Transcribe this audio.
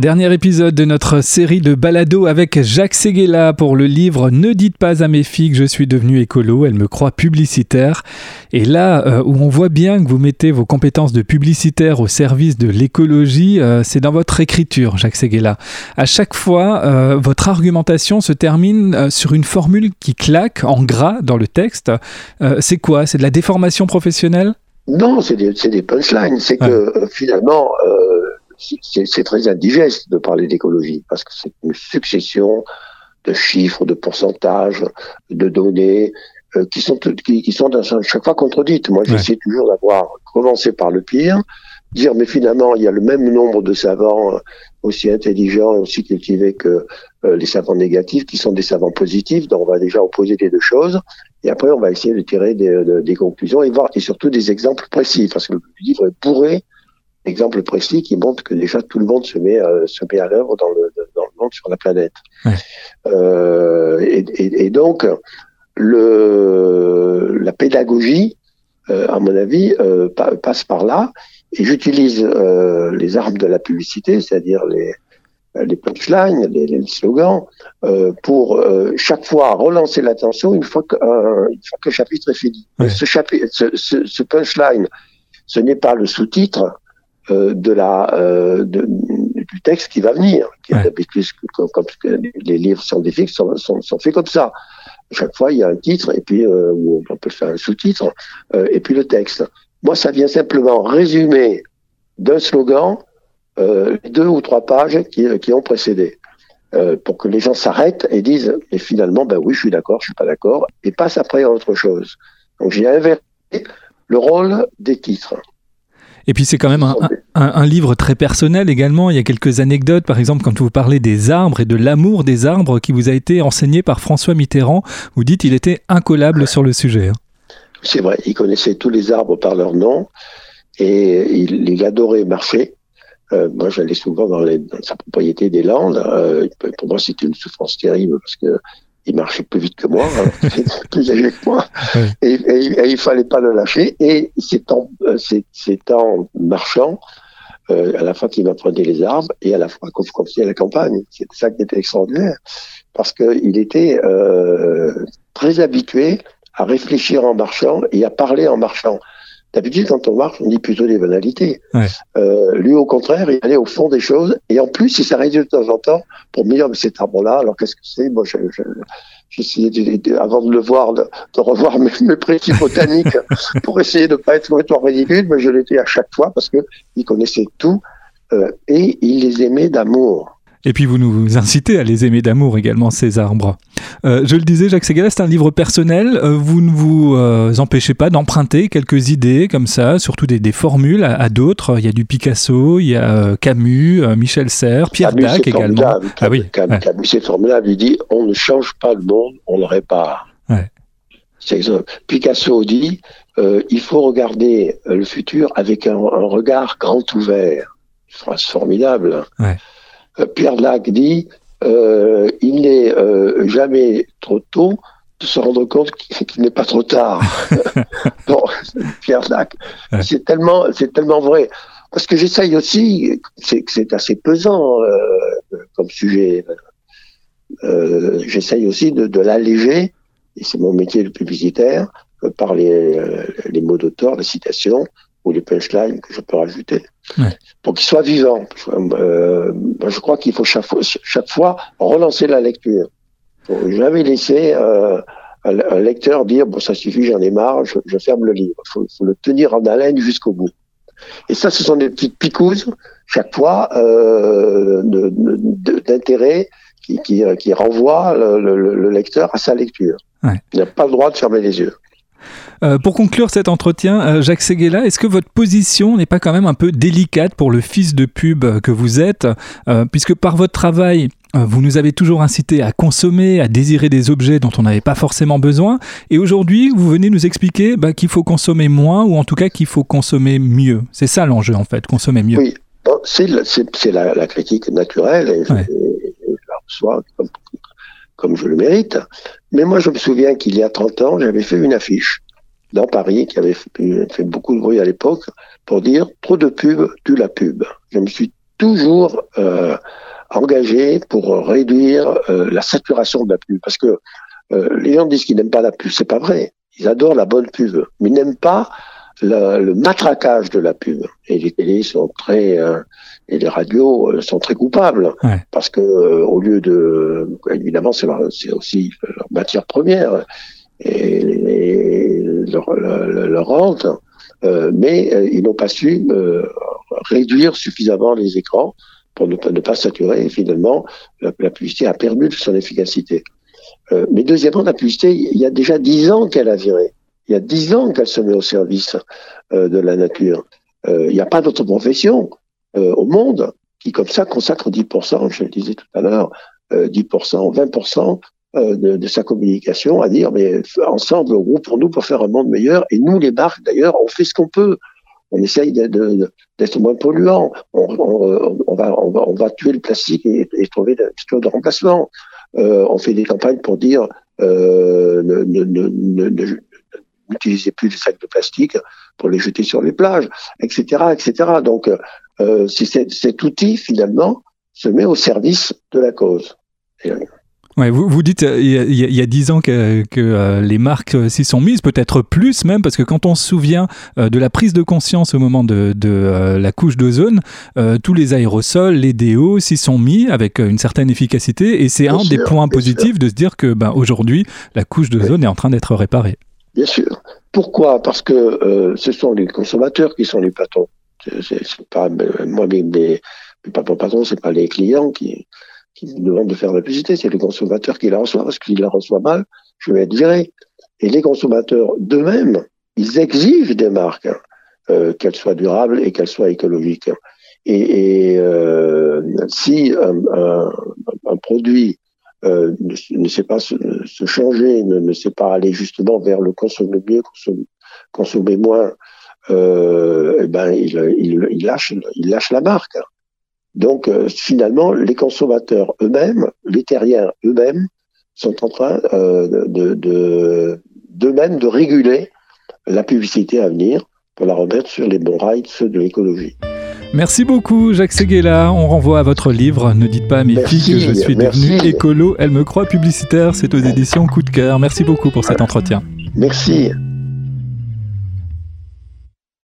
Dernier épisode de notre série de balado avec Jacques Seguela pour le livre Ne dites pas à mes filles que je suis devenu écolo, elles me croient publicitaire. Et là euh, où on voit bien que vous mettez vos compétences de publicitaire au service de l'écologie, euh, c'est dans votre écriture, Jacques Seguela. À chaque fois, euh, votre argumentation se termine sur une formule qui claque en gras dans le texte. c'est quoi? C'est de la déformation professionnelle? Non, c'est des, des, punchlines. C'est que finalement c'est très indigeste de parler d'écologie parce que c'est une succession de chiffres, de pourcentages, de données euh, qui sont qui, qui, sont dans chaque fois contredites. Moi, j'essaie toujours d'avoir commencé par le pire, dire mais finalement il y a le même nombre de savants euh, aussi intelligents et aussi cultivés que euh, les savants négatifs qui sont des savants positifs. Donc on va déjà opposer les deux choses et après on va essayer de tirer des, des conclusions et voir et surtout des exemples précis parce que le livre est bourré exemple précis qui montre que déjà tout le monde se met, euh, se met à l'œuvre dans le, dans le monde sur la planète. Euh, et, et, et, donc, le, la pédagogie, euh, à mon avis, euh, passe par là. Et j'utilise euh, les armes de la publicité, c'est-à-dire les, les punchlines, les, les slogans, pour chaque fois relancer l'attention une fois que, une fois que le chapitre est fini. Ce, chapitre, ce, ce, ce punchline, ce n'est pas le sous-titre, euh, de la euh, de, du texte qui va venir. Qui ouais. comme, comme, les livres scientifiques sont, sont, sont, faits comme ça. Chaque fois, il y a un titre et puis euh, on peut faire un sous-titre et puis le texte. Moi, ça vient simplement résumer d'un slogan euh, deux ou trois pages qui, qui ont précédé. Pour que les gens s'arrêtent et disent et finalement ben oui je suis d'accord je suis pas d'accord et passent après à autre chose donc j'ai inversé le rôle des titres et puis c'est quand même un, un, un, livre très personnel également. Il y a quelques anecdotes, par exemple quand vous parlez des arbres et de l'amour des arbres qui vous a été enseigné par François Mitterrand. Vous dites qu'il était incollable sur le sujet. Hein. C'est vrai, il connaissait tous les arbres par leur nom et il, il adorait marcher. Euh, moi, j'allais souvent dans, les, dans, sa propriété des Landes. Euh, pour moi, c'était une souffrance terrible parce que il marchait plus vite que moi, hein, plus âgé que moi, et, et, et, il fallait pas le lâcher. Et c'est en, euh, c'est en marchant, euh, à la fois qu'il m'apprenait les arbres et à la fois confronté à la campagne. C'est ça qui était extraordinaire, parce qu'il était euh, très habitué à réfléchir en marchant et à parler en marchant. D'habitude, quand on marche, on dit plutôt des banalités. Ouais. Euh, lui, au contraire, il allait au fond des choses. Et en plus, il s'arrêtait de temps en temps pour me dire, mais cet arbre-là, alors qu'est-ce que c'est? Moi, j'essayais, je, de, avant de le voir, de, de revoir mes, mes précis botaniques pour essayer de ne pas être complètement ridicule, mais je l'étais à chaque fois parce que il connaissait tout euh, et il les aimait d'amour. Et puis vous nous incitez à les aimer d'amour également, ces arbres. Euh, je le disais, Jacques Segala, c'est un livre personnel. Euh, vous ne vous euh, empêchez pas d'emprunter quelques idées comme ça, surtout des, des formules à, à d'autres. Il y a du Picasso, il y a Camus, Michel Serres, Pierre Camus, Dac également. Camus, ah oui, Camus, ouais. Camus c'est formidable. Il dit on ne change pas le monde, on le répare. Ouais. Picasso dit il faut regarder le futur avec un, un regard grand ouvert. Phrase formidable. Ouais. Pierre Dac dit euh, il n'est euh, jamais trop tôt de se rendre compte qu'il n'est pas trop tard. bon, Pierre ouais. c'est tellement, c'est tellement vrai. Parce que j'essaye aussi, c'est c'est assez pesant euh, comme sujet. Euh, j'essaye aussi de, de l'alléger, et c'est mon métier de publicitaire, par les, les mots d'auteur, les citations ou les punchlines que je peux rajouter ouais. pour qu'il soit vivant. Euh, je crois qu'il faut chaque fois, chaque fois, relancer la lecture. Faut jamais laisser euh, un, lecteur dire bon ça suffit, j'en ai marre, je, je, ferme le livre. Il faut, faut, le tenir en haleine jusqu'au bout. Et ça, ce sont des petites picouses chaque fois euh, d'intérêt qui, qui, qui renvoient le, le, le, lecteur à sa lecture. Ouais. Il n'a pas le droit de fermer les yeux. Euh, pour conclure cet entretien, euh, Jacques Seguela, est-ce que votre position n'est pas quand même un peu délicate pour le fils de pub que vous êtes, euh, puisque par votre travail, vous nous avez toujours incité à consommer, à désirer des objets dont on n'avait pas forcément besoin, et aujourd'hui, vous venez nous expliquer bah, qu'il faut consommer moins, ou en tout cas qu'il faut consommer mieux. C'est ça l'enjeu, en fait, consommer mieux. Oui, c'est la, la, critique naturelle, et je, ouais. et je la reçois comme, comme je le mérite. Mais moi, je me souviens qu'il y a 30 ans, j'avais fait une affiche dans Paris qui avait fait beaucoup de bruit à l'époque pour dire trop de pub tue la pub. Je me suis toujours euh, engagé pour réduire euh, la saturation de la pub. Parce que euh, les gens disent qu'ils n'aiment pas la pub, c'est pas vrai. Ils adorent la bonne pub, mais ils n'aiment pas le matraquage de la pub. Et les télés sont très et les radios sont très coupables parce que au lieu de évidemment c'est aussi leur matière première et, leur, leur, rente, mais ils n'ont pas su réduire suffisamment les écrans pour ne pas, saturer. Finalement, la, publicité a perdu de son efficacité. Euh, mais deuxièmement, la publicité, il y a déjà dix ans qu'elle a viré. Il y a dix ans qu'elle se met au service euh, de la nature. Euh, il n'y a pas d'autre profession euh, au monde qui, comme ça, consacre 10%, je le disais tout à l'heure, 10%, 20% de, de, sa communication à dire, mais ensemble, pour nous pour faire un monde meilleur. Et nous, les marques, d'ailleurs, on fait ce qu'on peut on essaye d'être moins polluant. On, va, on, va, tuer le plastique et, trouver des de remplacement. Euh, on fait des campagnes pour dire euh, n'utilisez plus les sacs de plastique pour les jeter sur les plages, etc., etc. Donc, euh, cet outil finalement se met au service de la cause. Ouais, vous, vous dites euh, il y, a dix ans que, que euh, les marques euh, s'y sont mises, peut-être plus même, parce que quand on se souvient de la prise de conscience au moment de, de la couche d'ozone, tous les aérosols, les déos s'y sont mis avec une certaine efficacité, et c'est un des points positifs de se dire que ben, aujourd'hui, la couche d'ozone est en train d'être réparée. Bien sûr. Pourquoi? Parce que ce sont les consommateurs qui sont les patrons. C'est pas moi, mes, mes, mes patrons, c'est pas les clients qui qui demande de faire la publicité, c'est les consommateurs qui la reçoivent, parce qu'ils la reçoivent mal, je vais être viré. Et les consommateurs d'eux-mêmes, ils exigent des marques, euh, qu'elles soient durables et qu'elles soient écologiques. Et, et euh, si un, produit euh, ne, sait pas se, changer, ne, sait pas aller justement vers le consommer mieux, consommer, moins, euh, eh ben il lâche la marque. Donc euh, finalement, les consommateurs eux-mêmes, les terriens eux-mêmes, sont en train euh, de, de, d'eux-mêmes de réguler la publicité à venir pour la remettre sur les bons rails, ceux de l'écologie. Merci beaucoup Jacques Seguela. On renvoie à votre livre Ne dites pas à mes filles que je suis devenu écolo, elle me croit publicitaire. C'est aux éditions Coup de cœur. Merci beaucoup pour cet entretien. Merci.